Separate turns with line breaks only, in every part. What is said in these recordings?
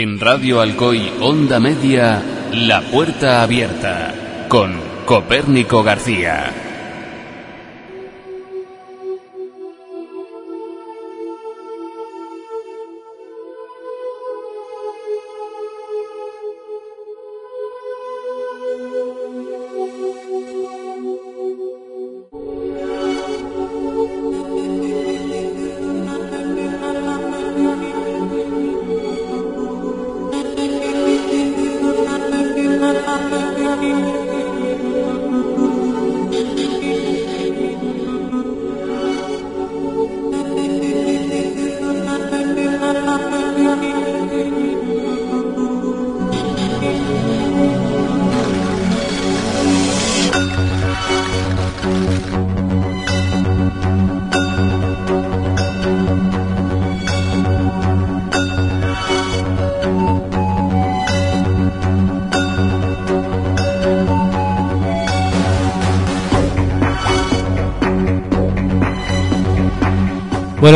En Radio Alcoy Onda Media, La Puerta Abierta, con Copérnico García.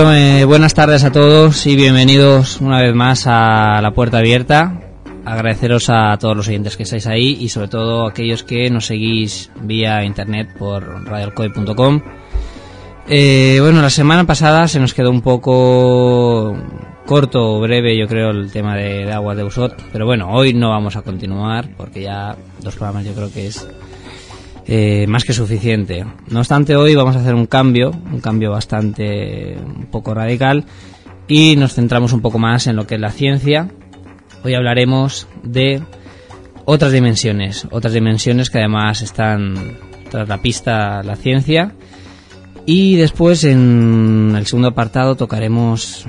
Eh, buenas tardes a todos y bienvenidos una vez más a La Puerta Abierta. Agradeceros a todos los oyentes que estáis ahí y sobre todo a aquellos que nos seguís vía internet por radioalcoy.com. Eh, bueno, la semana pasada se nos quedó un poco corto o breve, yo creo, el tema de, de agua de Usot. Pero bueno, hoy no vamos a continuar porque ya dos programas yo creo que es eh, más que suficiente. No obstante, hoy vamos a hacer un cambio, un cambio bastante un poco radical y nos centramos un poco más en lo que es la ciencia. Hoy hablaremos de otras dimensiones, otras dimensiones que además están tras la pista la ciencia. Y después en el segundo apartado tocaremos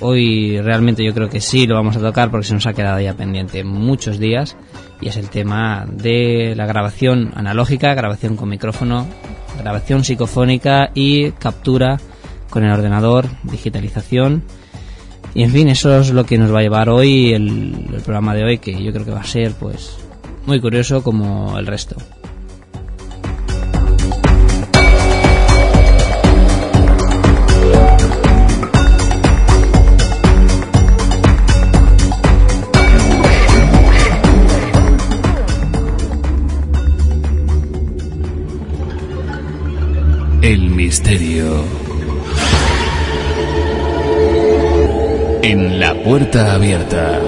hoy realmente yo creo que sí lo vamos a tocar porque se nos ha quedado ya pendiente muchos días y es el tema de la grabación analógica, grabación con micrófono, grabación psicofónica y captura con el ordenador, digitalización. Y en fin, eso es lo que nos va a llevar hoy el, programa de hoy, que yo creo que va a ser pues muy curioso como el resto.
En la puerta abierta.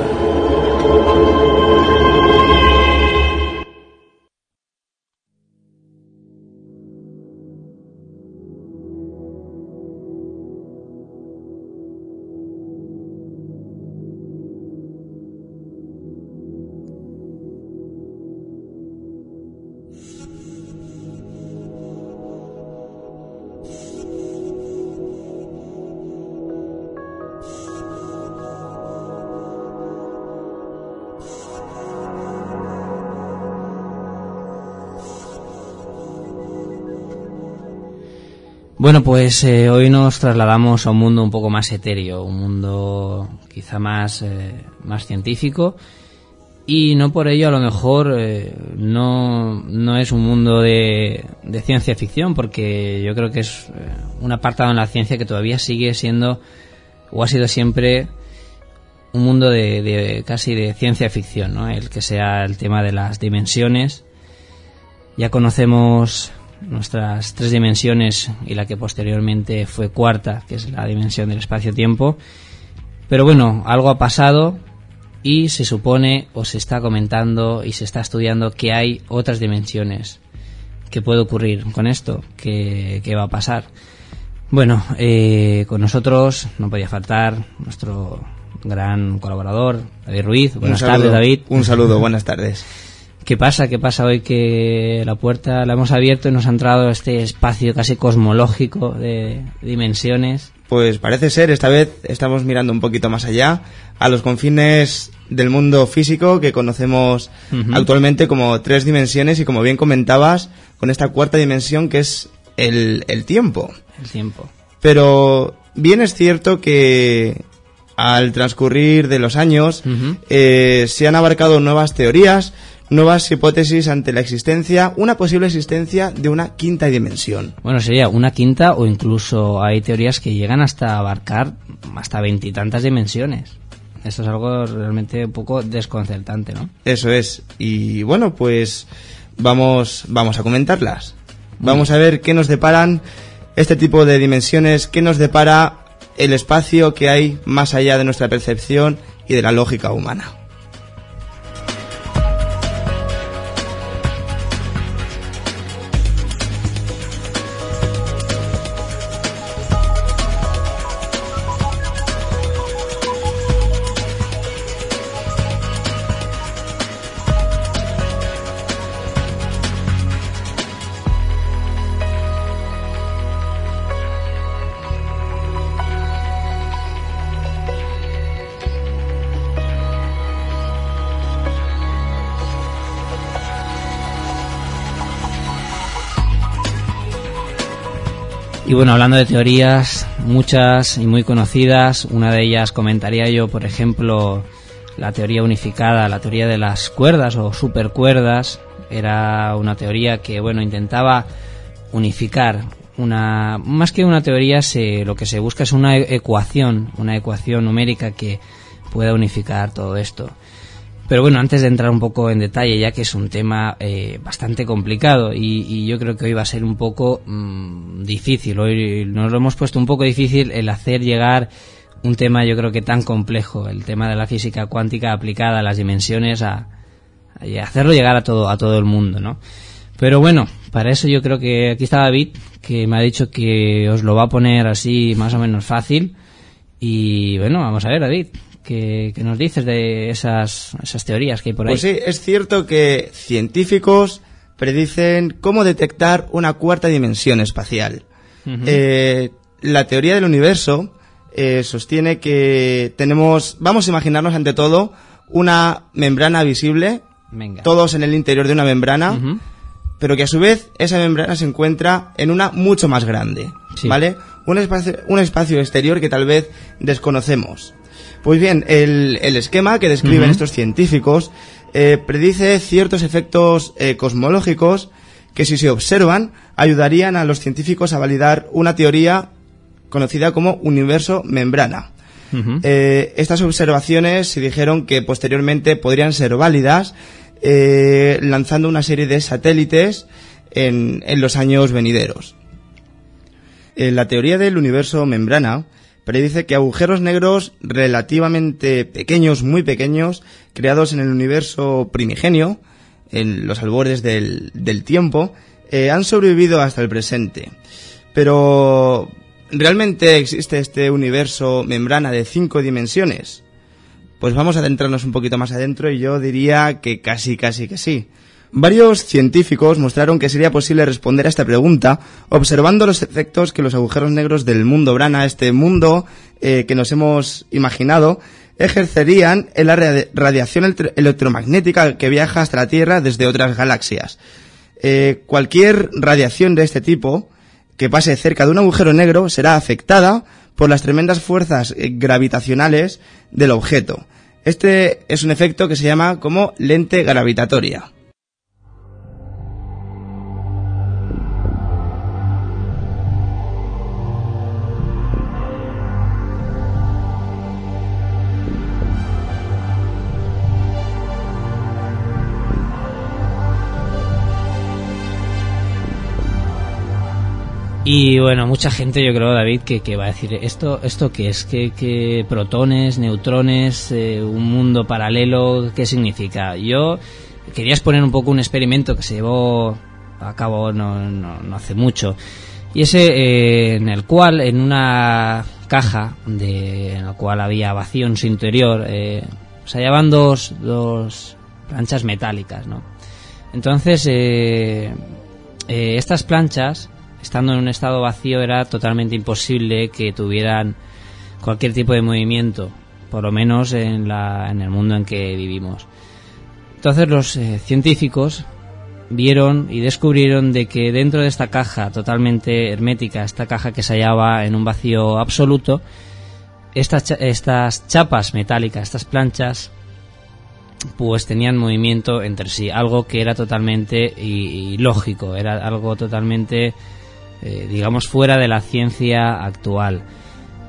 Bueno, pues eh, hoy nos trasladamos a un mundo un poco más etéreo, un mundo quizá más, eh, más científico y no por ello a lo mejor eh, no, no es un mundo de, de ciencia ficción porque yo creo que es un apartado en la ciencia que todavía sigue siendo o ha sido siempre un mundo de casi de ciencia ficción, ¿no? El que sea el tema de las dimensiones. Ya conocemos nuestras tres dimensiones y la que posteriormente fue cuarta, que es la dimensión del espacio-tiempo. Pero bueno, algo ha pasado y se supone o se está comentando y se está estudiando que hay otras dimensiones. ¿Qué puede ocurrir con esto? ¿Qué, qué va a pasar? Bueno, eh, con nosotros no podía faltar nuestro gran colaborador, David Ruiz. Buenas
saludo,
tardes, David.
Un saludo, buenas tardes.
¿Qué pasa? ¿Qué pasa hoy que la puerta la hemos abierto y nos ha entrado este espacio casi cosmológico de dimensiones?
Pues parece ser, esta vez estamos mirando un poquito más allá, a los confines del mundo físico que conocemos actualmente como tres dimensiones y como bien comentabas, con esta cuarta dimensión que es el, el tiempo.
El tiempo.
Pero bien es cierto que al transcurrir de los años eh, se han abarcado nuevas teorías, nuevas hipótesis ante la existencia, una posible existencia de una quinta dimensión.
Bueno, sería una quinta o incluso hay teorías que llegan hasta abarcar hasta veintitantas dimensiones. Esto es algo realmente un poco desconcertante, ¿no?
Eso es. Y bueno, pues vamos, vamos a comentarlas. Vamos a ver qué nos deparan este tipo de dimensiones, qué nos depara el espacio que hay más allá de nuestra percepción y de la lógica humana.
Y bueno, hablando de teorías, muchas y muy conocidas, una de ellas comentaría yo, por ejemplo, la teoría unificada, la teoría de las cuerdas o supercuerdas, era una teoría que, bueno, intentaba unificar una, más que una teoría, se, lo que se busca es una ecuación, una ecuación numérica que pueda unificar todo esto. Pero bueno, antes de entrar un poco en detalle, ya que es un tema eh, bastante complicado y, yo creo que hoy va a ser un poco mm, difícil, hoy nos lo hemos puesto un poco difícil el hacer llegar un tema yo creo que tan complejo, el tema de la física cuántica aplicada a las dimensiones, a, a hacerlo llegar a todo, a todo el mundo, ¿no? Pero bueno, para eso yo creo que aquí está David, que me ha dicho que os lo va a poner así más o menos fácil. Y bueno, vamos a ver, David, ¿Qué, nos dices de esas, esas teorías que hay por ahí?
Pues sí, es cierto que científicos predicen cómo detectar una cuarta dimensión espacial. Eh, la teoría del universo eh, sostiene que tenemos, vamos a imaginarnos ante todo, una membrana visible, todos en el interior de una membrana, pero que a su vez esa membrana se encuentra en una mucho más grande, ¿vale? Un espacio, un espacio exterior que tal vez desconocemos. Pues bien, el, esquema que describen estos científicos eh, predice ciertos efectos eh, cosmológicos que si se observan ayudarían a los científicos a validar una teoría conocida como universo membrana. Eh, estas observaciones se dijeron que posteriormente podrían ser válidas lanzando una serie de satélites en, en los años venideros. la teoría del universo membrana predice que agujeros negros relativamente pequeños, muy pequeños, creados en el universo primigenio, en los albores del, tiempo, eh, han sobrevivido hasta el presente. Pero, ¿realmente existe este universo membrana de cinco dimensiones? Pues vamos a adentrarnos un poquito más adentro y yo diría que casi, casi que sí. Varios científicos mostraron que sería posible responder a esta pregunta observando los efectos que los agujeros negros del mundo Brana, este mundo eh, que nos hemos imaginado, ejercerían en la radiación electromagnética que viaja hasta la Tierra desde otras galaxias. Eh, cualquier radiación de este tipo que pase cerca de un agujero negro será afectada por las tremendas fuerzas eh, gravitacionales del objeto. Este es un efecto que se llama como lente gravitatoria.
Y bueno, mucha gente yo creo, David, que, va a decir, ¿esto, esto qué es? ¿Qué, protones, neutrones, eh, un mundo paralelo? ¿Qué significa? Yo quería exponer un poco un experimento que se llevó a cabo no, no, hace mucho. Y ese eh, en el cual, en una caja de, en la cual había vacío en su interior, eh, se hallaban dos, dos planchas metálicas, ¿no? Entonces, estas planchas estando en un estado vacío era totalmente imposible que tuvieran cualquier tipo de movimiento, por lo menos en, la, en el mundo en que vivimos. Entonces los eh, científicos vieron y descubrieron de que dentro de esta caja totalmente hermética, esta caja que se hallaba en un vacío absoluto, estas, estas chapas metálicas, estas planchas, pues tenían movimiento entre sí, algo que era totalmente ilógico, era algo totalmente eh, digamos, fuera de la ciencia actual.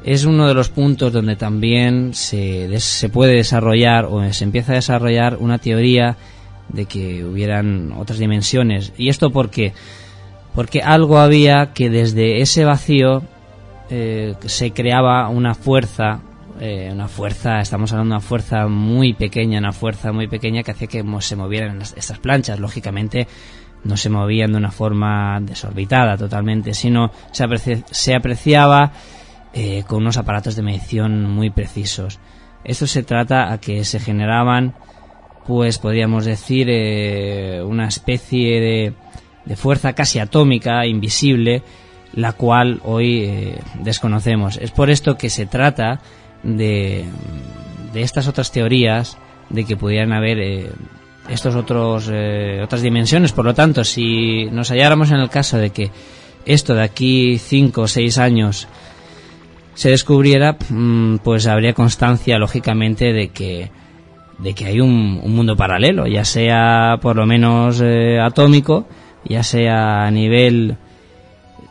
es uno de los puntos donde también se, se puede desarrollar o se empieza a desarrollar una teoría de que hubieran otras dimensiones. ¿Y esto por qué? Porque algo había que desde ese vacío eh, se creaba una fuerza, eh, una fuerza, estamos hablando de una fuerza muy pequeña, una fuerza muy pequeña que hacía que se movieran estas planchas. Lógicamente no se movían de una forma desorbitada totalmente, sino se, se apreciaba eh, con unos aparatos de medición muy precisos. Esto se trata a que se generaban, pues podríamos decir, eh, una especie de, de, fuerza casi atómica, invisible, la cual hoy eh, desconocemos. Es por esto que se trata de, de estas otras teorías de que pudieran haber estos otros otras dimensiones. Por lo tanto, si nos halláramos en el caso de que esto de aquí cinco o seis años se descubriera, mm, pues habría constancia, lógicamente, de que, de que hay un, mundo paralelo, ya sea por lo menos eh, atómico, ya sea a nivel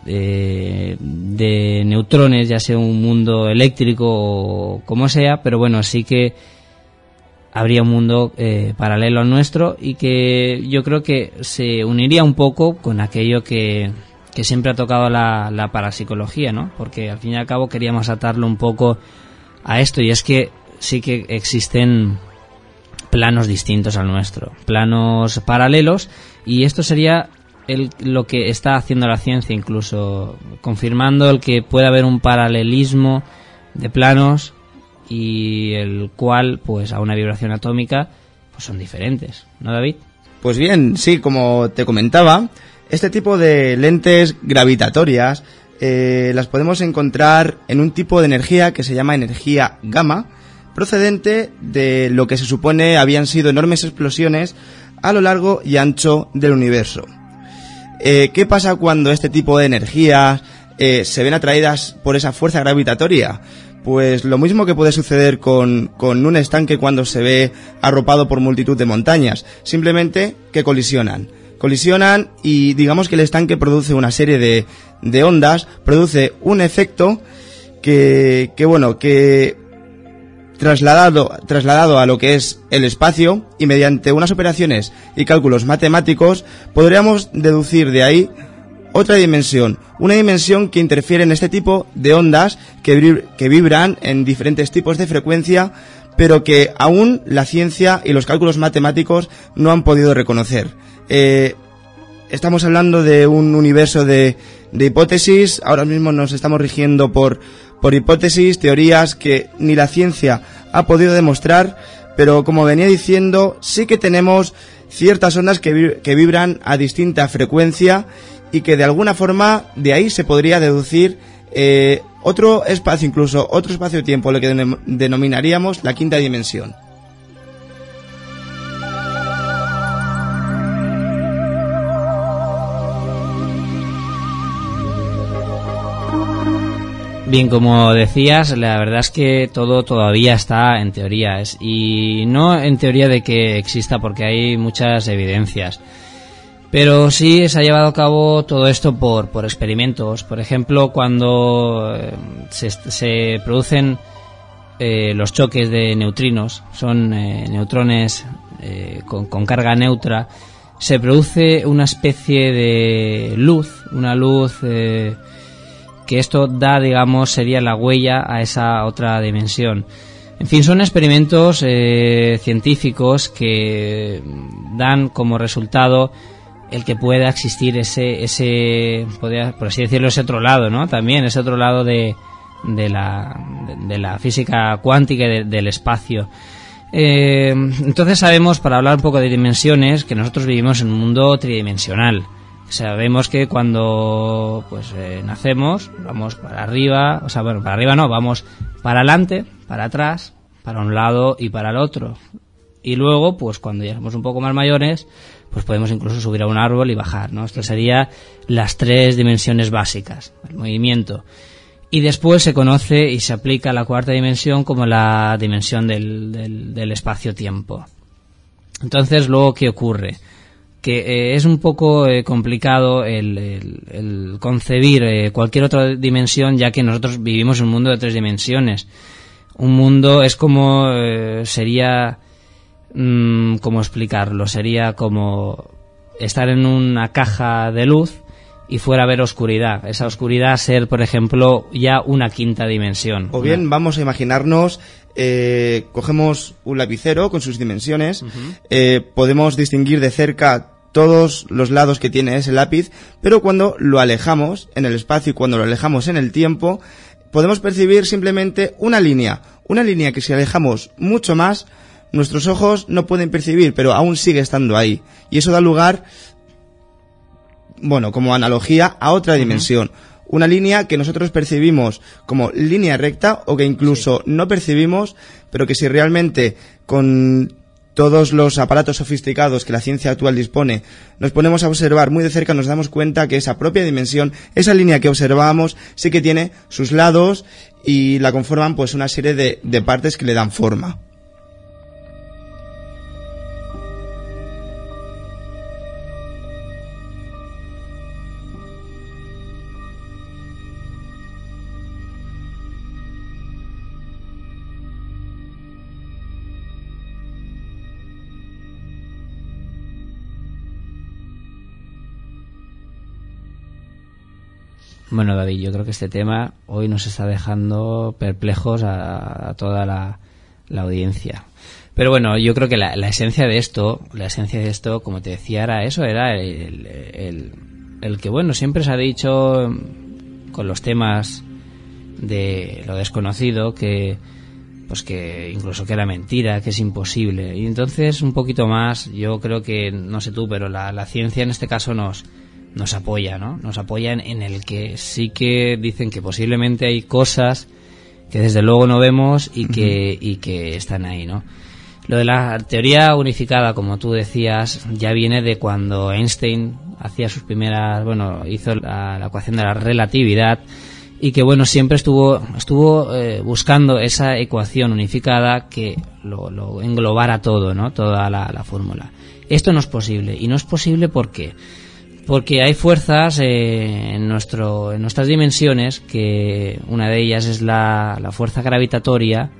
de, de, neutrones, ya sea un mundo eléctrico o como sea, pero bueno, sí que habría un mundo eh, paralelo al nuestro y que yo creo que se uniría un poco con aquello que que siempre ha tocado la, la parapsicología, ¿no? Porque al fin y al cabo queríamos atarlo un poco a esto y es que sí que existen planos distintos al nuestro, planos paralelos y esto sería el, lo que está haciendo la ciencia incluso confirmando el que puede haber un paralelismo de planos y el cual pues a una vibración atómica pues son diferentes, ¿no David?
Pues bien, sí, como te comentaba, este tipo de lentes gravitatorias eh, las podemos encontrar en un tipo de energía que se llama energía gamma, procedente de lo que se supone habían sido enormes explosiones a lo largo y ancho del universo. Eh, ¿Qué pasa cuando este tipo de energías eh, se ven atraídas por esa fuerza gravitatoria? Pues lo mismo que puede suceder con, con, un estanque cuando se ve arropado por multitud de montañas, simplemente que colisionan. Colisionan y digamos que el estanque produce una serie de, de ondas, produce un efecto que, que bueno, que trasladado, trasladado a lo que es el espacio y mediante unas operaciones y cálculos matemáticos podríamos deducir de ahí otra dimensión, una dimensión que interfiere en este tipo de ondas que, vibran en diferentes tipos de frecuencia, pero que aún la ciencia y los cálculos matemáticos no han podido reconocer. Eh, estamos hablando de un universo de, hipótesis, ahora mismo nos estamos rigiendo por, por hipótesis, teorías que ni la ciencia ha podido demostrar, pero como venía diciendo, sí que tenemos ciertas ondas que vibran a distinta frecuencia y que de alguna forma de ahí se podría deducir eh, otro espacio, incluso otro espacio-tiempo, lo que denominaríamos la quinta dimensión.
Bien, como decías, la verdad es que todo todavía está en teoría y no en teoría de que exista porque hay muchas evidencias. Pero sí se ha llevado a cabo todo esto por, por experimentos. Por ejemplo, cuando eh, se, producen eh, los choques de neutrinos, son eh, neutrones con, carga neutra, se produce una especie de luz, una luz que esto da, digamos, sería la huella a esa otra dimensión. En fin, son experimentos científicos que dan como resultado el que pueda existir ese, ese por así decirlo, ese otro lado, ¿no? También ese otro lado de, de, la, de, la física cuántica y del espacio. Eh, entonces sabemos, para hablar un poco de dimensiones, que nosotros vivimos en un mundo tridimensional. Sabemos que cuando pues eh, nacemos vamos para arriba, o sea, bueno, para arriba no, vamos para adelante, para atrás, para un lado y para el otro. Y luego, pues cuando ya somos un poco más mayores, pues podemos incluso subir a un árbol y bajar, ¿no? Esto sería las tres dimensiones básicas, el movimiento. Y después se conoce y se aplica la cuarta dimensión como la dimensión del, del espacio-tiempo. Entonces, luego, ¿qué ocurre? que eh, es un poco eh, complicado el, concebir eh, cualquier otra dimensión, ya que nosotros vivimos un mundo de tres dimensiones. Un mundo es como sería, mm, ¿cómo explicarlo? Sería como estar en una caja de luz y fuera a ver oscuridad. Esa oscuridad ser, por ejemplo, ya una quinta dimensión.
O bien vamos a imaginarnos, eh, cogemos un lapicero con sus dimensiones, eh, podemos distinguir de cerca todos los lados que tiene ese lápiz, pero cuando lo alejamos en el espacio y cuando lo alejamos en el tiempo, podemos percibir simplemente una línea, una línea que si alejamos mucho más, nuestros ojos no pueden percibir, pero aún sigue estando ahí. Y eso da lugar bueno, como analogía a otra dimensión. Una línea que nosotros percibimos como línea recta o que incluso no percibimos, pero que si realmente con todos los aparatos sofisticados que la ciencia actual dispone, nos ponemos a observar muy de cerca, nos damos cuenta que esa propia dimensión, esa línea que observamos, sí que tiene sus lados y la conforman pues una serie de, de partes que le dan forma.
Bueno, David, yo creo que este tema hoy nos está dejando perplejos a, toda la, audiencia. Pero bueno, yo creo que la, esencia de esto, la esencia de esto, como te decía, era eso, era el, que, bueno, siempre se ha dicho con los temas de lo desconocido que pues que incluso que era mentira, que es imposible. Y entonces un poquito más, yo creo que, no sé tú, pero la, la ciencia en este caso nos, nos apoya, ¿no? Nos apoyan en el que sí que dicen que posiblemente hay cosas que desde luego no vemos y que, y que están ahí, ¿no? Lo de la teoría unificada, como tú decías, ya viene de cuando Einstein hacía sus primeras, bueno, hizo la, ecuación de la relatividad y que, bueno, siempre estuvo, estuvo eh, buscando esa ecuación unificada que lo, lo englobara todo, ¿no? Toda la, la fórmula. Esto no es posible. Y no es posible porque porque hay fuerzas eh, en, nuestro, en nuestras dimensiones, que una de ellas es la, la, fuerza gravitatoria,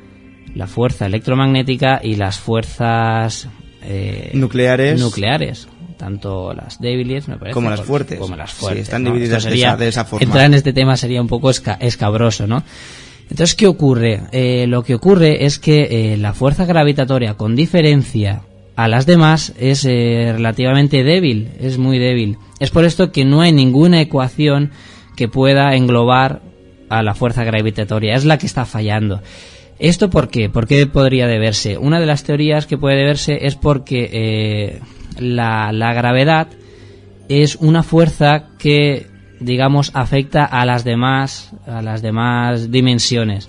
la fuerza electromagnética y las fuerzas
eh, nucleares.
nucleares. Tanto las débiles, me parece,
como las fuertes.
Como las fuertes.
están divididas de, esa, forma.
Entrar en este tema sería un poco escabroso, ¿no? Entonces, ¿qué ocurre? Eh, lo que ocurre es que la fuerza gravitatoria, con diferencia a las demás es eh, relativamente débil, es muy débil. Es por esto que no hay ninguna ecuación que pueda englobar a la fuerza gravitatoria, es la que está fallando. ¿Esto por qué? ¿Por qué podría deberse? Una de las teorías que puede deberse es porque eh, la, la gravedad es una fuerza que digamos afecta a las demás a las demás dimensiones.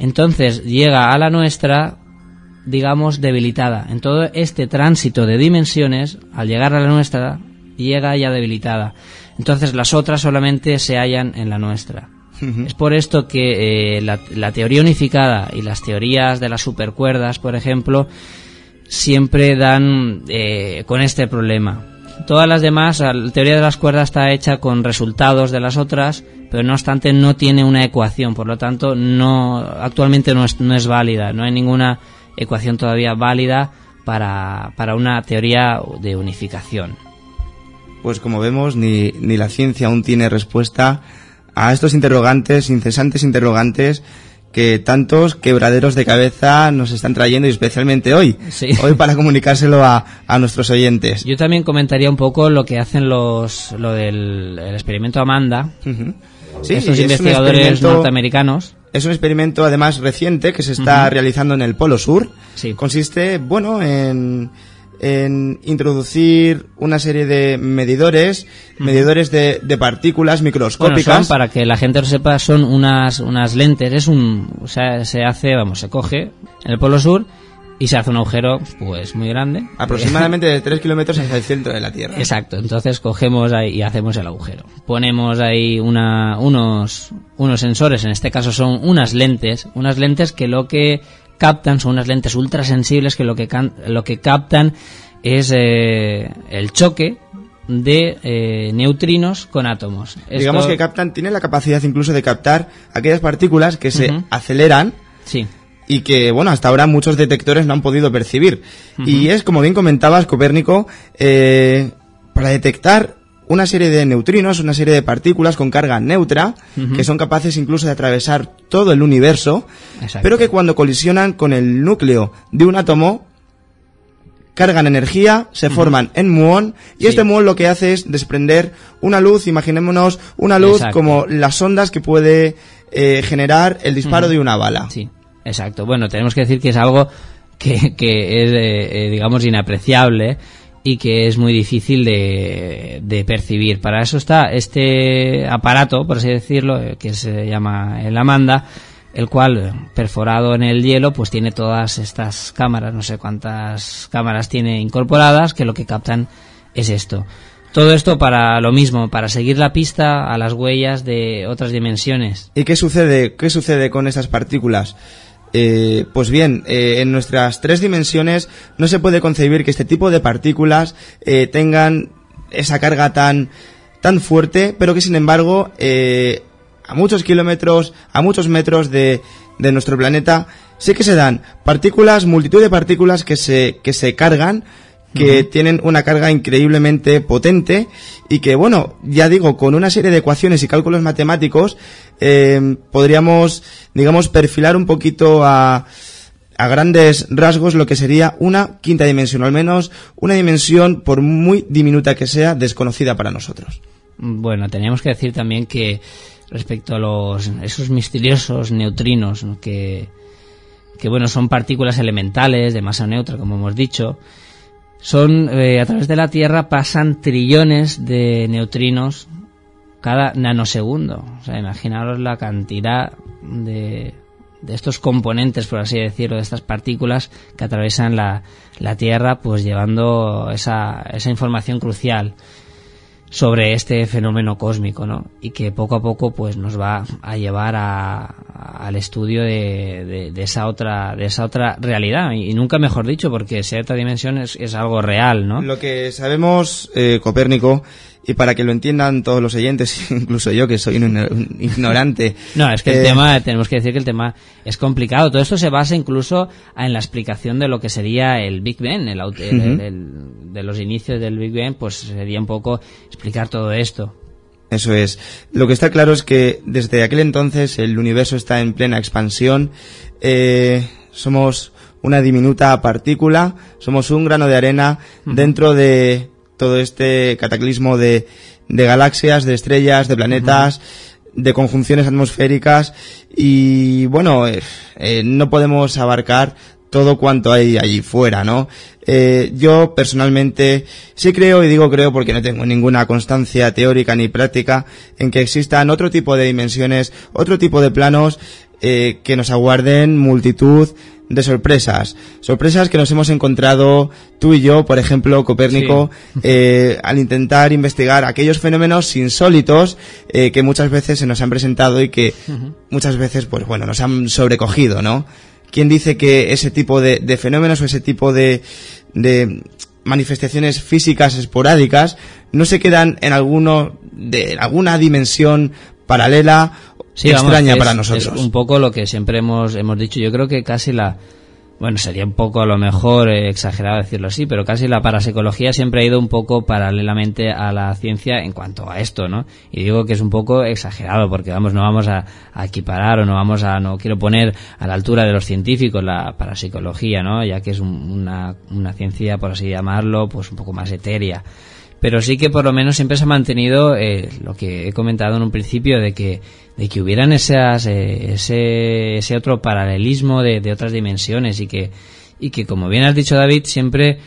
Entonces llega a la nuestra digamos, debilitada. En todo este tránsito de dimensiones, al llegar a la nuestra, llega ya debilitada. Entonces las otras solamente se hallan en la nuestra. Es por esto que eh, la, teoría unificada y las teorías de las supercuerdas, por ejemplo, siempre dan eh, con este problema. Todas las demás, la teoría de las cuerdas está hecha con resultados de las otras, pero no obstante no tiene una ecuación, por lo tanto no actualmente no es, no es válida, no hay ninguna ecuación todavía válida para, para una teoría de unificación.
Pues como vemos, ni, ni la ciencia aún tiene respuesta a estos interrogantes, incesantes interrogantes que tantos quebraderos de cabeza nos están trayendo y especialmente hoy, hoy para comunicárselo a, a, nuestros oyentes.
Yo también comentaría un poco lo que hacen los, lo del experimento Amanda, sí, estos investigadores norteamericanos
es un experimento además reciente que se está realizando en el Polo Sur. Sí. Consiste, bueno, en, en introducir una serie de medidores, medidores de, de, partículas microscópicas.
para que la gente lo sepa, son unas, unas lentes, es un, o sea, se hace, vamos, se coge en el Polo Sur y se hace un agujero pues muy grande.
Aproximadamente de 3 kilómetros hacia el centro de la Tierra.
Exacto, entonces cogemos ahí y hacemos el agujero. Ponemos ahí una, unos, unos sensores, en este caso son unas lentes, unas lentes que lo que captan son unas lentes ultrasensibles que lo que, lo que captan es eh, el choque de eh, neutrinos con átomos.
Digamos que captan, tiene la capacidad incluso de captar aquellas partículas que se aceleran.
Sí.
Y que, bueno, hasta ahora muchos detectores no han podido percibir. Y es, como bien comentabas, Copérnico, eh, para detectar una serie de neutrinos, una serie de partículas con carga neutra, que son capaces incluso de atravesar todo el universo, pero que cuando colisionan con el núcleo de un átomo, cargan energía, se forman en muón y este muón lo que hace es desprender una luz, imaginémonos una luz como las ondas que puede eh, generar el disparo de una bala.
Sí, exacto. Bueno, tenemos que decir que es algo que, es, eh, eh, digamos, inapreciable y que es muy difícil de, percibir. Para eso está este aparato, por así decirlo, que se llama el Amanda, el cual perforado en el hielo pues tiene todas estas cámaras, no sé cuántas cámaras tiene incorporadas que lo que captan es esto. Todo esto para lo mismo, para seguir la pista a las huellas de otras dimensiones.
¿Y qué sucede, qué sucede con estas partículas? Eh, pues bien, eh, en nuestras tres dimensiones no se puede concebir que este tipo de partículas eh, tengan esa carga tan, tan fuerte, pero que sin embargo a muchos kilómetros, a muchos metros de, de nuestro planeta, sí que se dan partículas, multitud de partículas que se, que se cargan, que tienen una carga increíblemente potente y que, bueno, ya digo, con una serie de ecuaciones y cálculos matemáticos eh, podríamos, digamos, perfilar un poquito a, a grandes rasgos lo que sería una quinta dimensión, o al menos una dimensión, por muy diminuta que sea, desconocida para nosotros.
Bueno, teníamos que decir también que respecto a los esos misteriosos neutrinos que, que bueno son partículas elementales de masa neutra como hemos dicho son eh, a través de la Tierra pasan trillones de neutrinos cada nanosegundo. O sea imaginaros la cantidad de, de estos componentes por así decirlo de estas partículas que atravesan la, la Tierra pues llevando esa, esa información crucial sobre este fenómeno cósmico, ¿no? Y que poco a poco pues nos va a llevar a, al estudio de, de, esa otra de esa otra realidad y, nunca mejor dicho porque cierta dimensión es, es algo real, ¿no?
Lo que sabemos eh, Copérnico y para que lo entiendan todos los oyentes, incluso yo que soy un, ignorante.
no, es que el eh, tema, tenemos que decir que el tema es complicado. Todo esto se basa incluso en la explicación de lo que sería el Big Bang, el, de los inicios del Big Bang, pues sería un poco explicar todo esto.
Eso es. Lo que está claro es que desde aquel entonces el universo está en plena expansión. Eh, somos una diminuta partícula, somos un grano de arena dentro de todo este cataclismo de, de galaxias, de estrellas, de planetas, de conjunciones atmosféricas. Y bueno, eh, eh, no podemos abarcar todo cuanto hay allí fuera, ¿no? Eh, yo personalmente sí creo, y digo creo porque no tengo ninguna constancia teórica ni práctica, en que existan otro tipo de dimensiones, otro tipo de planos eh, que nos aguarden multitud de sorpresas. Sorpresas que nos hemos encontrado tú y yo, por ejemplo, Copérnico, eh, al intentar investigar aquellos fenómenos insólitos eh, que muchas veces se nos han presentado y que muchas veces, pues bueno, nos han sobrecogido, ¿no? ¿Quién dice que ese tipo de, de fenómenos o ese tipo de, de manifestaciones físicas esporádicas no se quedan en alguno de alguna dimensión paralela sí, extraña para nosotros.
Es un poco lo que siempre hemos, hemos dicho. Yo creo que casi la, bueno, sería un poco a lo mejor eh, exagerado decirlo así, pero casi la parapsicología siempre ha ido un poco paralelamente a la ciencia en cuanto a esto, ¿no? Y digo que es un poco exagerado porque vamos, no vamos a, equiparar o no vamos a, no quiero poner a la altura de los científicos la parapsicología, ¿no? Ya que es una, una ciencia, por así llamarlo, pues un poco más etérea pero sí que por lo menos siempre se ha mantenido eh, lo que he comentado en un principio de que de que hubieran esas, eh, ese, ese otro paralelismo de, de, otras dimensiones y que y que como bien has dicho David siempre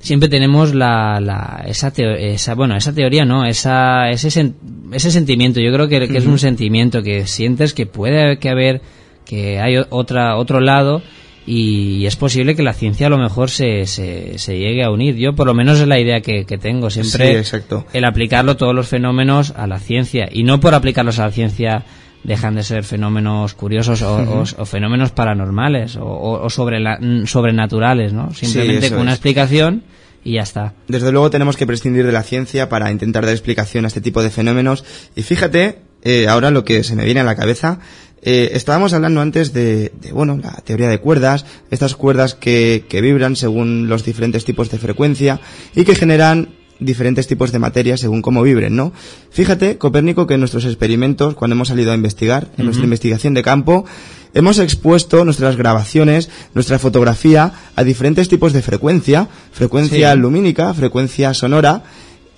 siempre tenemos la, la esa, esa bueno esa teoría no esa ese ese sentimiento. Yo creo que, que es un sentimiento que sientes que puede que haber que hay otra otro lado y es posible que la ciencia a lo mejor se, se, se llegue a unir. Yo por lo menos es la idea que, que tengo siempre,
exacto.
el aplicarlo todos los fenómenos a la ciencia y no por aplicarlos a la ciencia dejan de ser fenómenos curiosos o, o, fenómenos paranormales o, o sobre la, sobrenaturales, ¿no? Simplemente con una explicación y ya está.
Desde luego tenemos que prescindir de la ciencia para intentar dar explicación a este tipo de fenómenos. Y fíjate, eh, ahora lo que se me viene a la cabeza, eh, estábamos hablando antes de, de, bueno, la teoría de cuerdas, estas cuerdas que, que vibran según los diferentes tipos de frecuencia y que generan diferentes tipos de materia según cómo vibren, ¿no? Fíjate, Copérnico, que en nuestros experimentos, cuando hemos salido a investigar, en nuestra investigación de campo, hemos expuesto nuestras grabaciones, nuestra fotografía a diferentes tipos de frecuencia, frecuencia
Sí.
lumínica, frecuencia sonora,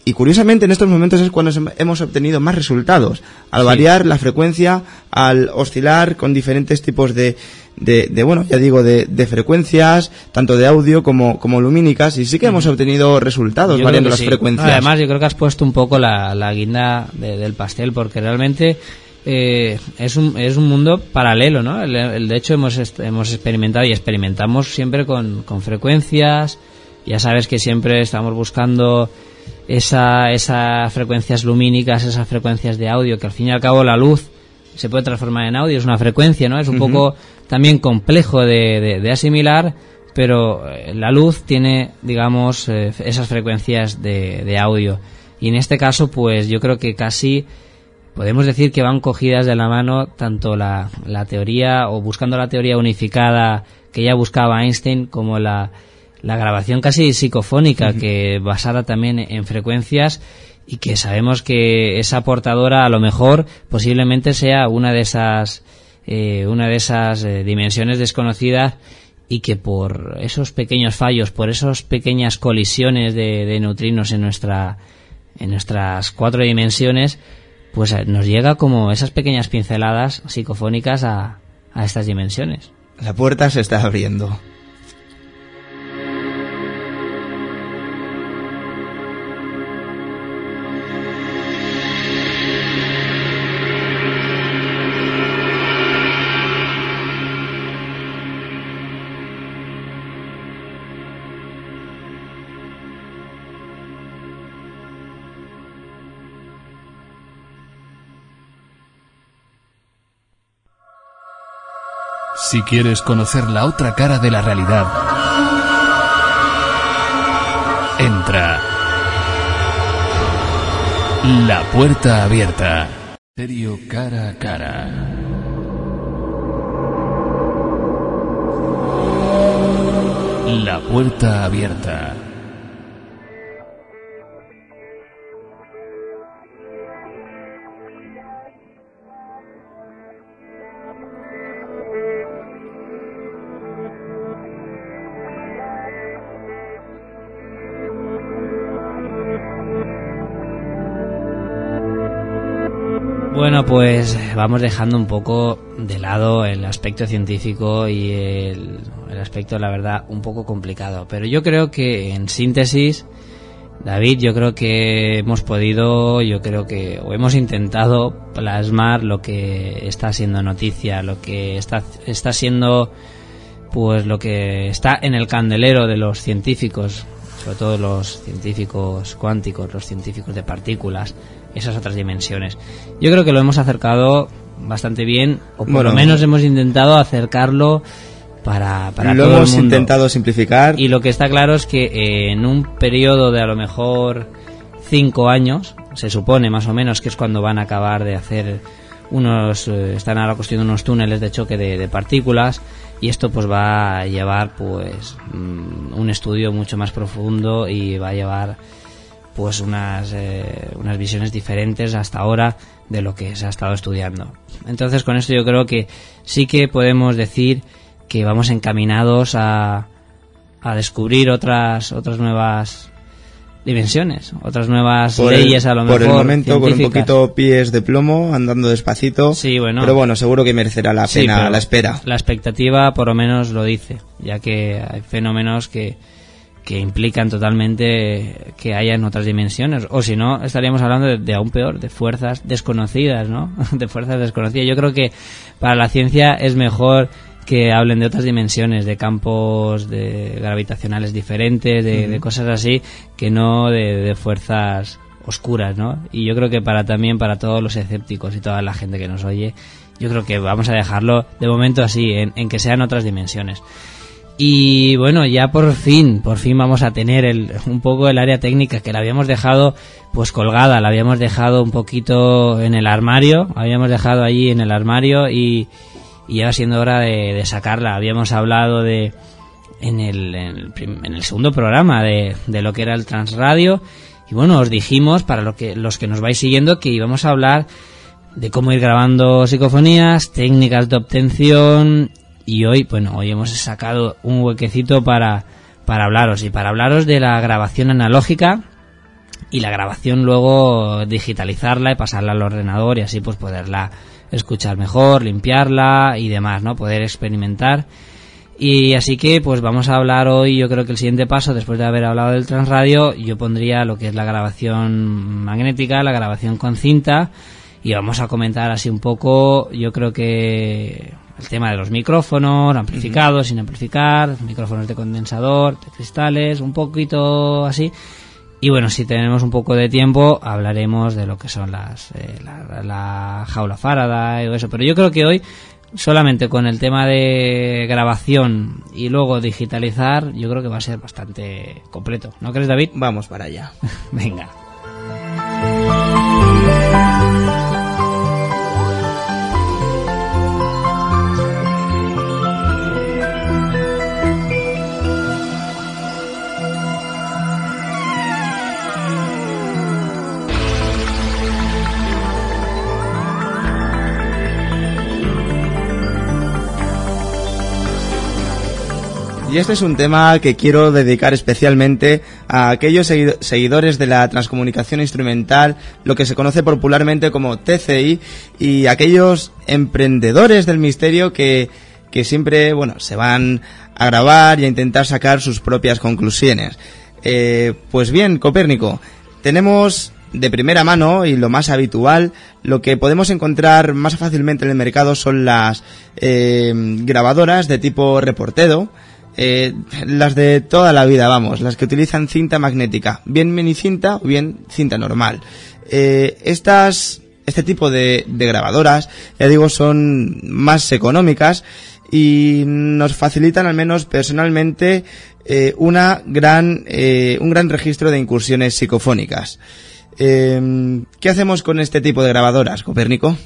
y curiosamente en estos momentos es cuando hem- hemos obtenido más resultados, al
Sí.
variar la frecuencia, al oscilar con diferentes tipos de, de, de, bueno, ya digo, de, de frecuencias, tanto de audio como, como lumínicas, y sí que hemos obtenido resultados
Yo
variando las
sí.
frecuencias.
No, además, yo creo que has puesto un poco la, la guinda de- del pastel, porque realmente eh, es, un, es un mundo paralelo, ¿no? El- el- de hecho, hemos, hemos experimentado y experimentamos siempre con, con frecuencias. Ya sabes que siempre estamos buscando esa, esas frecuencias lumínicas, esas frecuencias de audio, que al fin y al cabo la luz se puede transformar en audio, es una frecuencia, ¿no? Es un poco también complejo de, de- de asimilar, pero eh, la luz tiene, digamos, eh, esas frecuencias de, de audio. Y en este caso, pues yo creo que casi podemos decir que van cogidas de la mano tanto la, la teoría o buscando la teoría unificada que ya buscaba Einstein como la, la grabación casi psicofónica que basada también en frecuencias y que sabemos que esa portadora a lo mejor posiblemente sea una de esas eh, una de esas eh, dimensiones desconocidas y que por esos pequeños fallos, por esas pequeñas colisiones de, de neutrinos en nuestra en nuestras cuatro dimensiones, pues eh, nos llega como esas pequeñas pinceladas psicofónicas a, a estas dimensiones.
La puerta se está abriendo.
Si quieres conocer la otra cara de la realidad, entra. La puerta abierta. Serio cara a cara. La puerta abierta.
Bueno, pues vamos dejando un poco de lado el aspecto científico y el, el aspecto, la verdad, un poco complicado. Pero yo creo que en síntesis, David, yo creo que hemos podido, yo creo que, o hemos intentado plasmar lo que está siendo noticia, lo que está, está siendo, pues lo que está en el candelero de los científicos, sobre todo los científicos cuánticos, los científicos de partículas, esas otras dimensiones. Yo creo que lo hemos acercado bastante bien, o por
Bueno.
lo menos hemos intentado acercarlo para, para
Lo
todo el
hemos
mundo.
intentado simplificar.
Y lo que está claro es que eh, en un periodo de a lo mejor cinco años, se supone más o menos que es cuando van a acabar de hacer unos, eh, están ahora construyendo unos túneles de choque de, de partículas y esto pues va a llevar pues mm, un estudio mucho más profundo y va a llevar pues unas, eh, unas visiones diferentes hasta ahora de lo que se ha estado estudiando. Entonces con esto yo creo que sí que podemos decir que vamos encaminados a, a descubrir otras otras nuevas dimensiones, otras nuevas
por el-
leyes a lo
por
mejor
el momento con un poquito pies de plomo, andando despacito.
Sí, bueno.
Pero bueno, seguro que merecerá la pena la espera.
La expectativa por lo menos lo dice, ya que hay fenómenos que, que implican totalmente que haya en otras dimensiones. O si no, estaríamos hablando de, de aún peor, de fuerzas desconocidas, ¿no? de fuerzas desconocidas. Yo creo que para la ciencia es mejor que hablen de otras dimensiones, de campos de gravitacionales diferentes, de, de cosas así, que no de, de fuerzas oscuras, ¿no? Y yo creo que para también para todos los escépticos y toda la gente que nos oye, yo creo que vamos a dejarlo de momento así, en, en que sean otras dimensiones. Y bueno, ya por fin, por fin vamos a tener el, un poco el área técnica que la habíamos dejado pues colgada, la habíamos dejado un poquito en el armario, habíamos dejado allí en el armario y, y ya va siendo hora de, sacarla. Habíamos hablado de en el, en el, segundo programa de, de, lo que era el Transradio y bueno, os dijimos para lo que, los que nos vais siguiendo que íbamos a hablar de cómo ir grabando psicofonías, técnicas de obtención y hoy, bueno, hoy hemos sacado un huequecito para, para hablaros y para hablaros de la grabación analógica y la grabación luego digitalizarla y pasarla al ordenador y así pues poderla escuchar mejor, limpiarla y demás, ¿no? Poder experimentar. Y así que pues vamos a hablar hoy, yo creo que el siguiente paso, después de haber hablado del transradio, yo pondría lo que es la grabación magnética, la grabación con cinta, y vamos a comentar así un poco, yo creo que el tema de los micrófonos, amplificados, sin amplificar, micrófonos de condensador, de cristales, un poquito así, y bueno, si tenemos un poco de tiempo, hablaremos de lo que son las eh, la, jaula Faraday o eso. Pero yo creo que hoy, solamente con el tema de grabación y luego digitalizar, yo creo que va a ser bastante completo. ¿No crees, David?
Vamos para allá.
Venga.
Y este es un tema que quiero dedicar especialmente a aquellos seguidores de la transcomunicación instrumental, lo que se conoce popularmente como TCI, y aquellos emprendedores del misterio que, que siempre, bueno, se van a grabar y a intentar sacar sus propias conclusiones. Eh, pues bien, Copérnico, tenemos de primera mano y lo más habitual, lo que podemos encontrar más fácilmente en el mercado son las eh, grabadoras de tipo reportedo, eh, las de toda la vida, vamos, las que utilizan cinta magnética, bien mini-cinta o bien cinta normal. Eh, estas, este tipo de, grabadoras, ya digo, son más económicas y nos facilitan al menos personalmente eh, una gran, un gran registro de incursiones psicofónicas. ¿Qué hacemos con este tipo de grabadoras, Copérnico?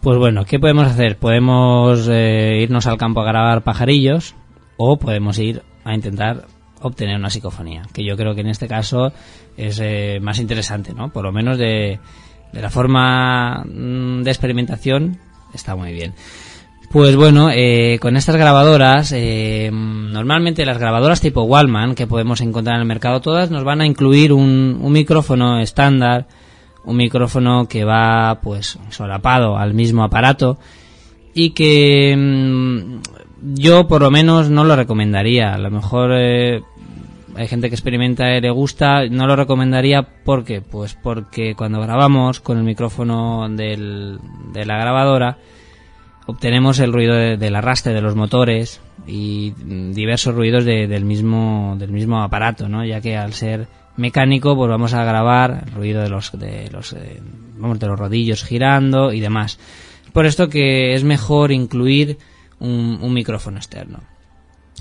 Pues bueno, ¿qué podemos hacer? Podemos irnos al campo a grabar pajarillos, o podemos ir a intentar obtener una psicofonía, que yo creo que en este caso es eh, más interesante, ¿no? Por lo menos de, la forma mm, de experimentación está muy bien. Pues bueno, eh, con estas grabadoras, eh, normalmente las grabadoras tipo Wallman que podemos encontrar en el mercado, todas nos van a incluir un, un micrófono estándar, un micrófono que va pues solapado al mismo aparato y que mm, yo por lo menos no lo recomendaría. A lo mejor eh, hay gente que experimenta y le gusta. No lo recomendaría porque, pues porque cuando grabamos con el micrófono del, de la grabadora obtenemos el ruido del arrastre de los motores y diversos ruidos del mismo del mismo aparato, ¿no? Ya que al ser mecánico, pues vamos a grabar el ruido de los de los eh, vamos de los rodillos girando y demás. Por esto que es mejor incluir un, micrófono externo.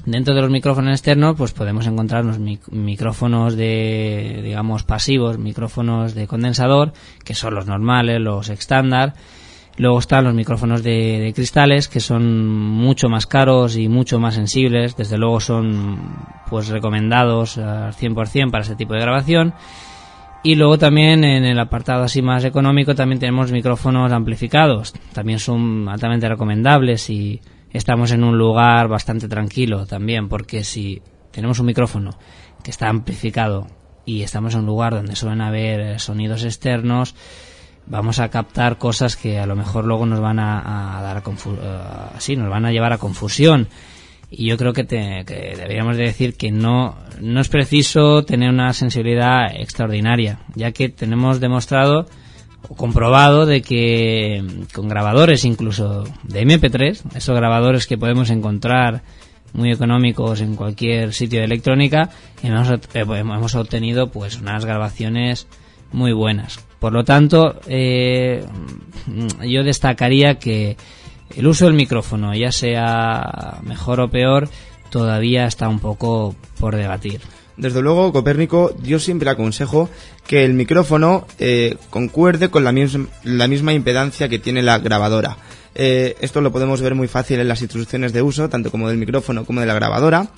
Dentro de los micrófonos externos, pues podemos encontrar los micrófonos de, digamos, pasivos, micrófonos de condensador, que son los normales, los estándar. Luego están los micrófonos de, cristales, que son mucho más caros y mucho más sensibles. Desde luego son, pues, recomendados al 100% para este tipo de grabación. Y luego también en el apartado así más económico también tenemos micrófonos amplificados. También son altamente recomendables y estamos en un lugar bastante tranquilo también, porque si tenemos un micrófono que está amplificado y estamos en un lugar donde suelen haber sonidos externos, vamos a captar cosas que a lo mejor luego nos van a, dar a eh, nos van a llevar a confusión. Y yo creo que, que, deberíamos de decir que no, no es preciso tener una sensibilidad extraordinaria, ya que tenemos demostrado comprobado de que con grabadores incluso de MP3, esos grabadores que podemos encontrar muy económicos en cualquier sitio de electrónica, hemos, eh, hemos obtenido pues unas grabaciones muy buenas. Por lo tanto, eh, yo destacaría que el uso del micrófono, ya sea mejor o peor, todavía está un poco por debatir.
Desde luego, Copérnico, yo siempre aconsejo que el micrófono eh, concuerde con la, la misma impedancia que tiene la grabadora. Eh, esto lo podemos ver muy fácil en las instrucciones de uso, tanto como del micrófono como de la grabadora.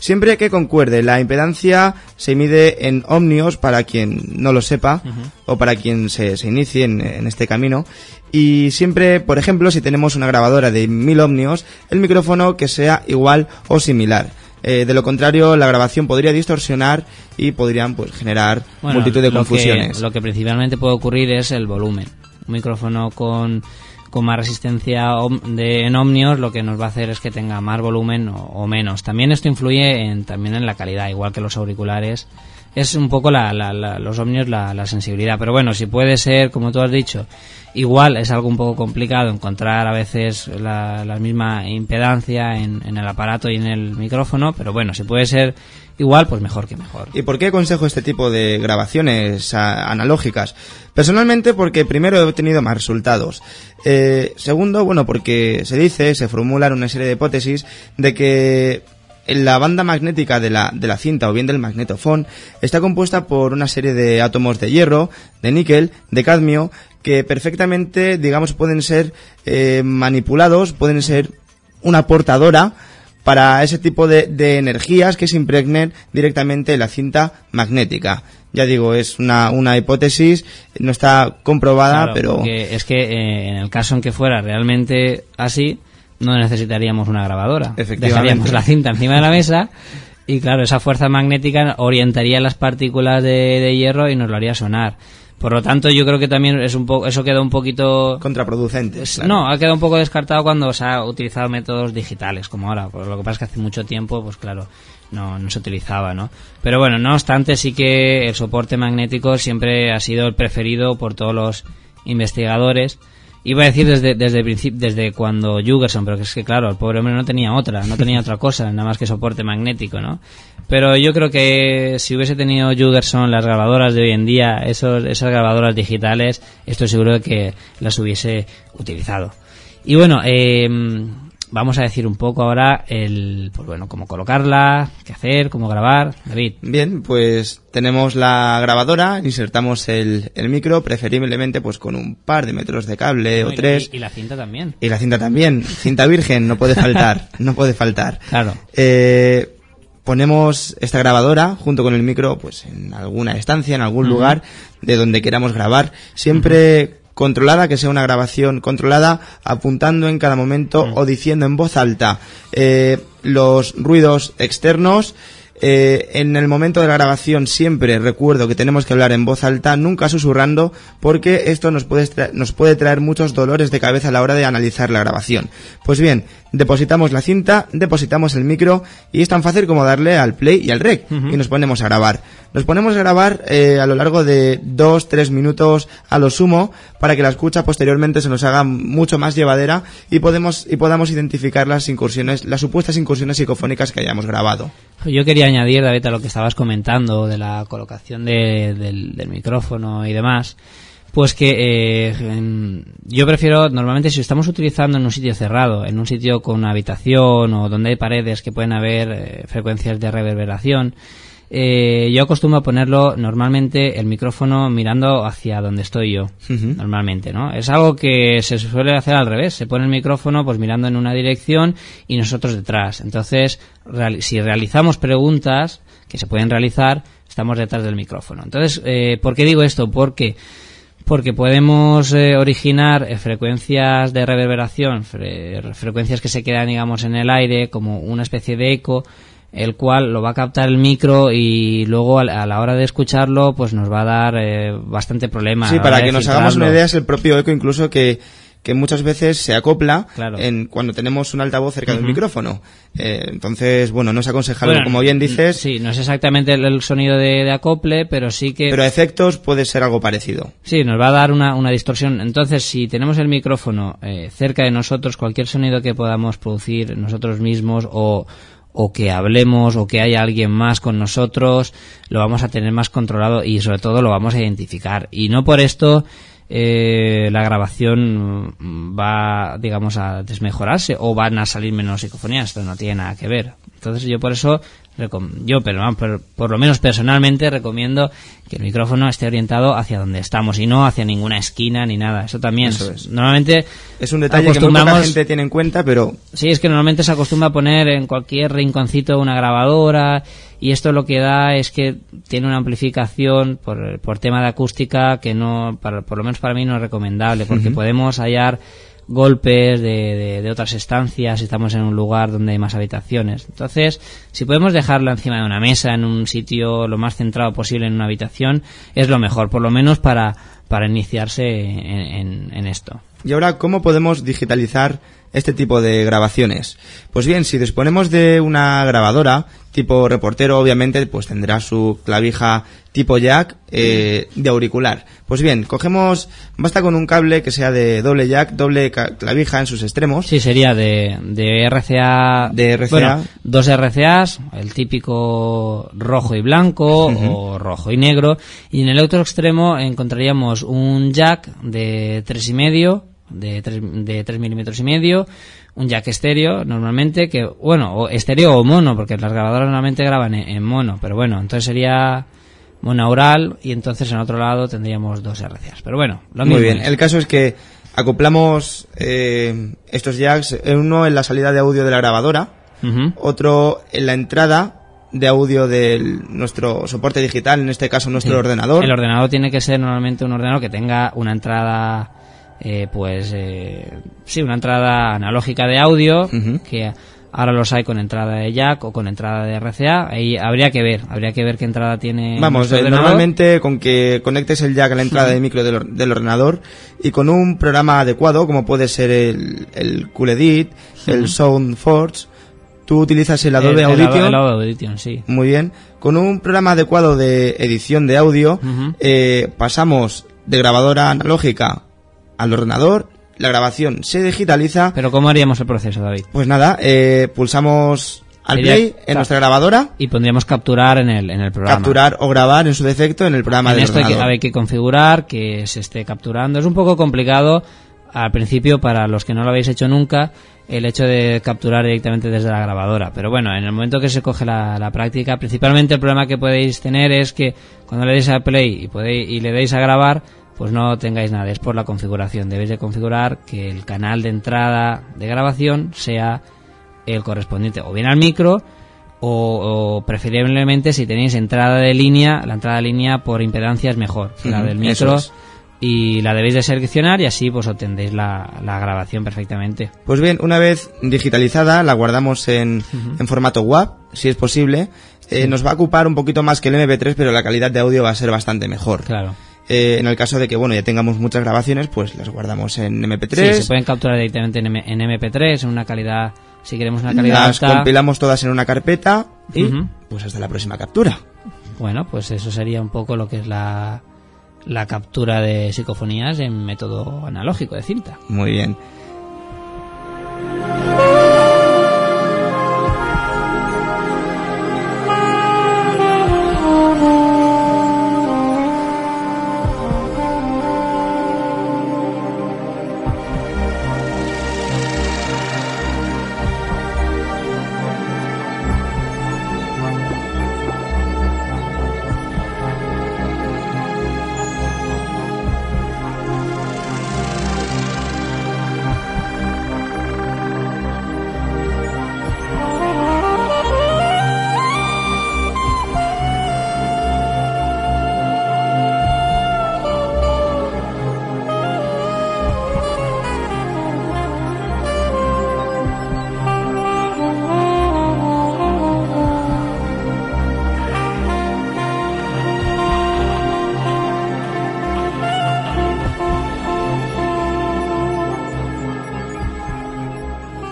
Siempre que concuerde, la impedancia se mide en ohmios para quien no lo sepa o para quien se, inicie en, este camino. Y siempre, por ejemplo, si tenemos una grabadora de 1000 ohmios, el micrófono que sea igual o similar. Eh, de lo contrario, la grabación podría distorsionar y podrían pues, generar multitud de confusiones.
lo que principalmente puede ocurrir es el volumen. Un micrófono con con más resistencia de, en ohmios lo que nos va a hacer es que tenga más volumen o, menos. También esto influye en, también en la calidad, igual que los auriculares. Es un poco la, los ohmios la, sensibilidad, pero bueno, si puede ser, como tú has dicho, igual es algo un poco complicado encontrar a veces la, misma impedancia en, en el aparato y en el micrófono, pero bueno, si puede ser igual, pues mejor que mejor.
¿Y por qué aconsejo este tipo de grabaciones analógicas? Personalmente porque primero he obtenido más resultados. Eh, segundo, bueno, porque se dice, se formulan una serie de hipótesis de que la banda magnética de la, de la cinta o bien del magnetofón está compuesta por una serie de átomos de hierro, de níquel, de cadmio, que perfectamente, digamos, pueden ser eh, manipulados, pueden ser una portadora para ese tipo de, energías que se impregnen directamente en la cinta magnética. Ya digo, es una, una hipótesis, no está comprobada, pero...
Es que eh, en el caso en que fuera realmente así, no necesitaríamos una grabadora. Dejaríamos la cinta encima de la mesa y claro, esa fuerza magnética orientaría las partículas de, de hierro y nos lo haría sonar. Por lo tanto, yo creo que también es un poco, eso queda un poquito
contraproducente.
No, ha quedado un poco descartado cuando se ha utilizado métodos digitales, como ahora. Por lo que pasa es que hace mucho tiempo, pues claro, no, no se utilizaba, ¿no? Pero bueno, no obstante, sí que el soporte magnético siempre ha sido el preferido por todos los investigadores Iba a decir desde desde desde cuando Jugerson, pero que es que claro, el pobre hombre no tenía otra, no tenía otra cosa, nada más que soporte magnético, ¿no? Pero yo creo que si hubiese tenido Jugerson las grabadoras de hoy en día, esos, esas grabadoras digitales, estoy seguro de que las hubiese utilizado. Y bueno, eh, vamos a decir un poco ahora el, pues bueno, cómo colocarla, qué hacer, cómo grabar. David.
Bien, pues tenemos la grabadora, insertamos el, el micro, preferiblemente pues con un par de metros de cable o tres.
Y, la cinta también.
Y la cinta también. Cinta virgen, no puede faltar, no puede faltar.
Claro.
Eh, ponemos esta grabadora junto con el micro pues en alguna estancia, en algún lugar de donde queramos grabar, siempre controlada, que sea una grabación controlada, apuntando en cada momento mm. o diciendo en voz alta eh, los ruidos externos. Eh, en el momento de la grabación siempre recuerdo que tenemos que hablar en voz alta, nunca susurrando, porque esto nos puede, nos puede traer muchos dolores de cabeza a la hora de analizar la grabación. Pues bien, depositamos la cinta, depositamos el micro y es tan fácil como darle al play y al rec y nos ponemos a grabar. Nos ponemos a grabar eh, a lo largo de dos, tres minutos a lo sumo para que la escucha posteriormente se nos haga mucho más llevadera y podemos y podamos identificar las incursiones, las supuestas incursiones psicofónicas que hayamos grabado.
Yo quería añadir, David, a lo que estabas comentando de la colocación del, del micrófono y demás pues que eh, yo prefiero, normalmente si estamos utilizando en un sitio cerrado, en un sitio con una habitación o donde hay paredes que pueden haber eh, frecuencias de reverberación, eh, yo acostumbro a ponerlo normalmente el micrófono mirando hacia donde estoy yo, normalmente, ¿no? Es algo que se suele hacer al revés, se pone el micrófono pues mirando en una dirección y nosotros detrás. Entonces, si realizamos preguntas que se pueden realizar, estamos detrás del micrófono. Entonces, eh, ¿por qué digo esto? Porque porque podemos eh, originar eh, frecuencias de reverberación, frecuencias que se quedan, digamos, en el aire, como una especie de eco, el cual lo va a captar el micro y luego a, la hora de escucharlo, pues nos va a dar eh, bastante problema.
Sí, para que nos hagamos una idea, es el propio eco incluso que que muchas veces se acopla en cuando tenemos un altavoz cerca del micrófono. Eh, entonces, bueno, no es aconsejable, como bien dices.
Sí, no es exactamente el, sonido de, acople, pero sí que...
Pero a efectos puede ser algo parecido.
Sí, nos va a dar una, una distorsión. Entonces, si tenemos el micrófono eh, cerca de nosotros, cualquier sonido que podamos producir nosotros mismos o o que hablemos o que haya alguien más con nosotros, lo vamos a tener más controlado y sobre todo lo vamos a identificar. Y no por esto eh, la grabación va, digamos, a desmejorarse o van a salir menos psicofonías. Esto no tiene nada que ver. Entonces yo por eso, yo pero, por, lo menos personalmente recomiendo que el micrófono esté orientado hacia donde estamos y no hacia ninguna esquina ni nada. Eso también. Normalmente
es un detalle que muy poca gente tiene en cuenta, pero
sí es que normalmente se acostumbra a poner en cualquier rinconcito una grabadora y esto lo que da es que tiene una amplificación por, por tema de acústica que no, por lo menos para mí no es recomendable porque podemos hallar golpes de, de, otras estancias, si estamos en un lugar donde hay más habitaciones. Entonces, si podemos dejarlo encima de una mesa, en un sitio lo más centrado posible en una habitación, es lo mejor, por lo menos para, para iniciarse en, en esto.
Y ahora, ¿cómo podemos digitalizar este tipo de grabaciones? Pues bien, si disponemos de una grabadora tipo reportero, obviamente, pues tendrá su clavija tipo jack eh, de auricular. Pues bien, cogemos, basta con un cable que sea de doble jack, doble clavija en sus extremos.
Sí, sería de, de RCA.
De RCA.
dos RCAs, el típico rojo y blanco o rojo y negro. Y en el otro extremo encontraríamos un jack de tres y medio, de tres, de tres milímetros y medio, un jack estéreo normalmente, que, bueno, o estéreo o mono, porque las grabadoras normalmente graban en, mono, pero bueno, entonces sería monaural y entonces en otro lado tendríamos dos RCAs. Pero bueno,
lo Muy bien, el caso es que acoplamos eh, estos jacks, uno en la salida de audio de la grabadora, otro en la entrada de audio de nuestro soporte digital, en este caso nuestro ordenador.
El ordenador tiene que ser normalmente un ordenador que tenga una entrada eh, pues eh, sí, una entrada analógica de audio que ahora los hay con entrada de jack o con entrada de RCA. Ahí habría que ver, habría que ver qué entrada tiene.
Vamos, eh, normalmente con que conectes el jack a la entrada de micro del, ordenador y con un programa adecuado, como puede ser el, el Cool Edit, el SoundForge, tú utilizas el Adobe Audition.
El, Adobe Audition, sí.
Muy bien. Con un programa adecuado de edición de audio, eh, pasamos de grabadora analógica al ordenador, la grabación se digitaliza.
Pero ¿cómo haríamos el proceso, David?
Pues nada, eh, pulsamos al play en nuestra grabadora.
Y pondríamos capturar en el, en el programa.
Capturar o grabar en su defecto en el programa
en
esto
ordenador. Hay que, configurar que se esté capturando. Es un poco complicado al principio para los que no lo habéis hecho nunca el hecho de capturar directamente desde la grabadora. Pero bueno, en el momento que se coge la, la práctica, principalmente el problema que podéis tener es que cuando le deis a play y, podéis, y le deis a grabar, pues no tengáis nada, es por la configuración. Debéis de configurar que el canal de entrada de grabación sea el correspondiente o bien al micro o, preferiblemente si tenéis entrada de línea, la entrada de línea por impedancia es mejor, la del micro. Y la debéis de seleccionar y así pues obtendréis la, grabación perfectamente.
Pues bien, una vez digitalizada la guardamos en, en formato WAV, si es posible. Eh, nos va a ocupar un poquito más que el MP3, pero la calidad de audio va a ser bastante mejor.
Claro.
Eh, en el caso de que bueno ya tengamos muchas grabaciones, pues las guardamos en MP3.
Sí, se pueden capturar directamente en, MP3, en una calidad, si queremos una calidad
Las compilamos todas en una carpeta y pues hasta la próxima captura.
Bueno, pues eso sería un poco lo que es la, la captura de psicofonías en método analógico de cinta.
Muy bien.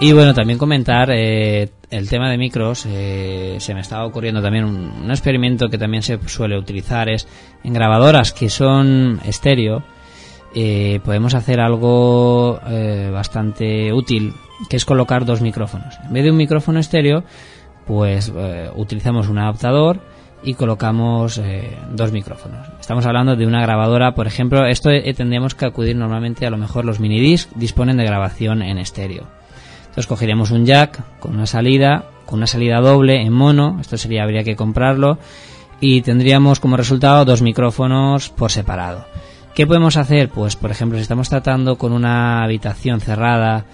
Y bueno, también comentar eh, el tema de micros. Eh, se me estaba ocurriendo también un, experimento que también se suele utilizar es en grabadoras que son estéreo. Eh, podemos hacer algo bastante útil, que es colocar dos micrófonos. En vez de un micrófono estéreo, pues utilizamos un adaptador y colocamos dos micrófonos. Estamos hablando de una grabadora, por ejemplo, esto tendríamos que acudir normalmente a lo mejor los minidisc disponen de grabación en estéreo. Entonces cogeríamos un jack con una salida, con una salida doble en mono, esto sería habría que comprarlo y tendríamos como resultado dos micrófonos por separado. ¿Qué podemos hacer? Pues por ejemplo, si estamos tratando con una habitación cerrada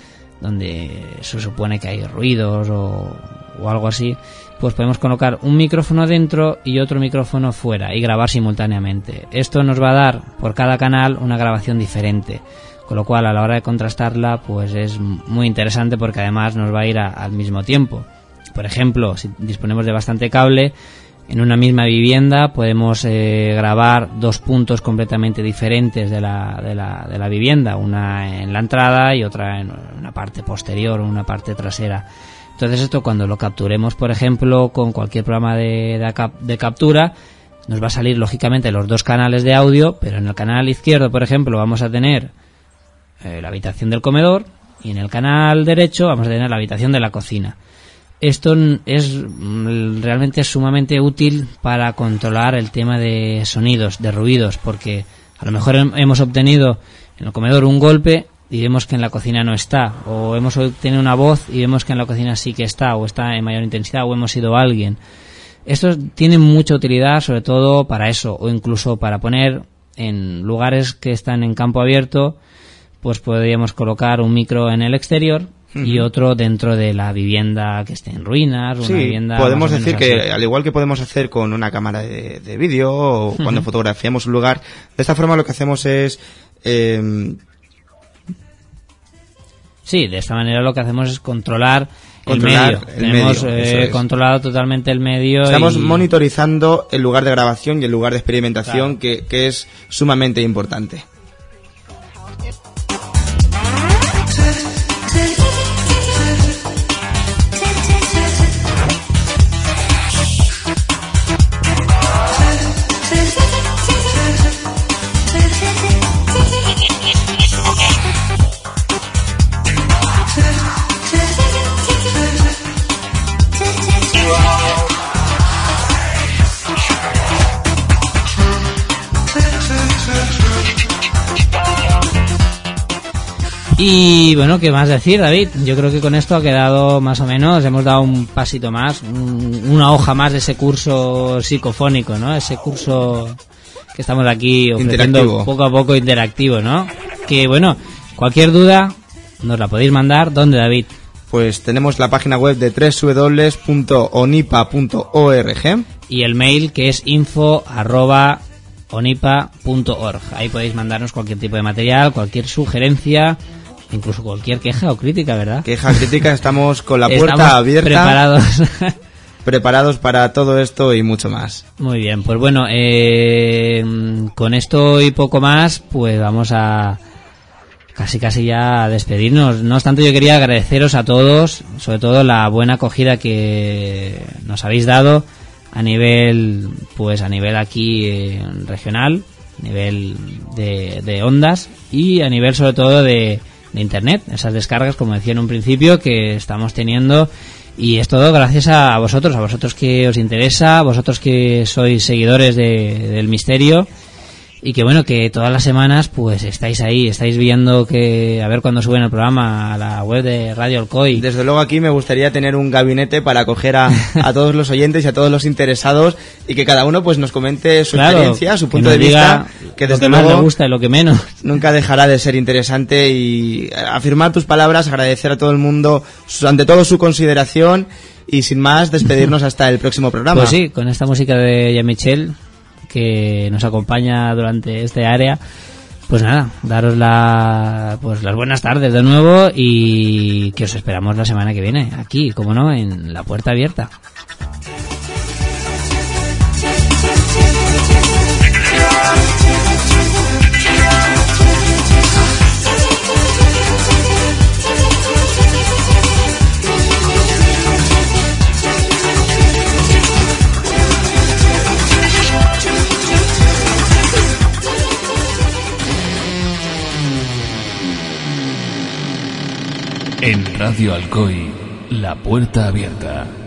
donde se supone que hay ruidos o, o algo así, pues podemos colocar un micrófono dentro y otro micrófono fuera y grabar simultáneamente. Esto nos va a dar por cada canal una grabación diferente, con lo cual a la hora de contrastarla pues es muy interesante porque además nos va a ir al mismo tiempo. Por ejemplo, si disponemos de bastante cable, en una misma vivienda podemos eh, grabar dos puntos completamente diferentes de la, de, la, de la vivienda, una en la entrada y otra en una parte posterior o una parte trasera. Entonces esto cuando lo capturemos, por ejemplo, con cualquier programa de, de captura, nos va a salir lógicamente los dos canales de audio, pero en el canal izquierdo, por ejemplo, vamos a tener eh, la habitación del comedor y en el canal derecho vamos a tener la habitación de la cocina. Esto es mm, realmente sumamente útil para controlar el tema de sonidos, de ruidos, porque a lo mejor hem- hemos obtenido en el comedor un golpe y vemos que en la cocina no está, o hemos obtenido una voz y vemos que en la cocina sí que está, o está en mayor intensidad, o hemos sido alguien. Esto tiene mucha utilidad, sobre todo para eso, o incluso para poner en lugares que están en campo abierto, pues podríamos colocar un micro en el exterior y otro dentro de la vivienda que esté en ruinas, una
Sí,
vivienda
podemos decir que
así.
al igual que podemos hacer con una cámara de, de vídeo o cuando fotografiamos un lugar, de esta forma lo que hacemos es eh,
Sí, de esta manera lo que hacemos es controlar,
Controlar
el medio.
el
Tenemos
medio,
eh,
es.
controlado totalmente el medio.
estamos
y-
monitorizando el lugar de grabación y el lugar de experimentación
Claro.
que, que es sumamente importante.
Y bueno, ¿qué más decir, David? Yo creo que con esto ha quedado más o menos, hemos dado un pasito más, un- una hoja más de ese curso psicofónico, ¿no? Ese curso que estamos aquí ofreciendo
Interactivo.
poco a poco interactivo, ¿no? Que bueno, cualquier duda nos la podéis mandar. ¿Dónde, David?
Pues tenemos la página web de www.onipa.org
Y el mail que es info arroba onipa.org. Ahí podéis mandarnos cualquier tipo de material, cualquier sugerencia, incluso cualquier queja o crítica, ¿verdad?
Queja crítica, estamos con la puerta
Estamos
abierta,
preparados.
preparados para todo esto y mucho más.
Muy bien, pues bueno, eh, con esto y poco más, pues vamos a casi casi ya a despedirnos. No obstante, yo quería agradeceros a todos, sobre todo la buena acogida que nos habéis dado a nivel, pues a nivel aquí eh, regional, a nivel de, de ondas y a nivel sobre todo de, de internet, esas descargas, como decía en un principio, que estamos teniendo. Y es todo gracias a vosotros, a vosotros que os interesa, a vosotros que sois seguidores de- del misterio y que bueno, que todas las semanas pues estáis ahí, estáis viendo que a ver cuándo suben el programa a la web de Radio Alcoy.
Desde luego aquí me gustaría tener un gabinete para acoger a, a todos los oyentes y a todos los interesados y que cada uno pues nos comente su
Claro,
experiencia, su punto de vista, que
lo
desde
que más le
luego
gusta y lo que menos.
nunca dejará de ser interesante y afirmar tus palabras, agradecer a todo el mundo ante todo su consideración y sin más despedirnos hasta el próximo programa.
Pues sí, con esta música de Jean-Michel que nos acompaña durante este área. Pues nada, daros la, pues las buenas tardes de nuevo y que os esperamos la semana que viene, aquí, como no, en la puerta abierta.
En Radio Alcoy, la puerta abierta.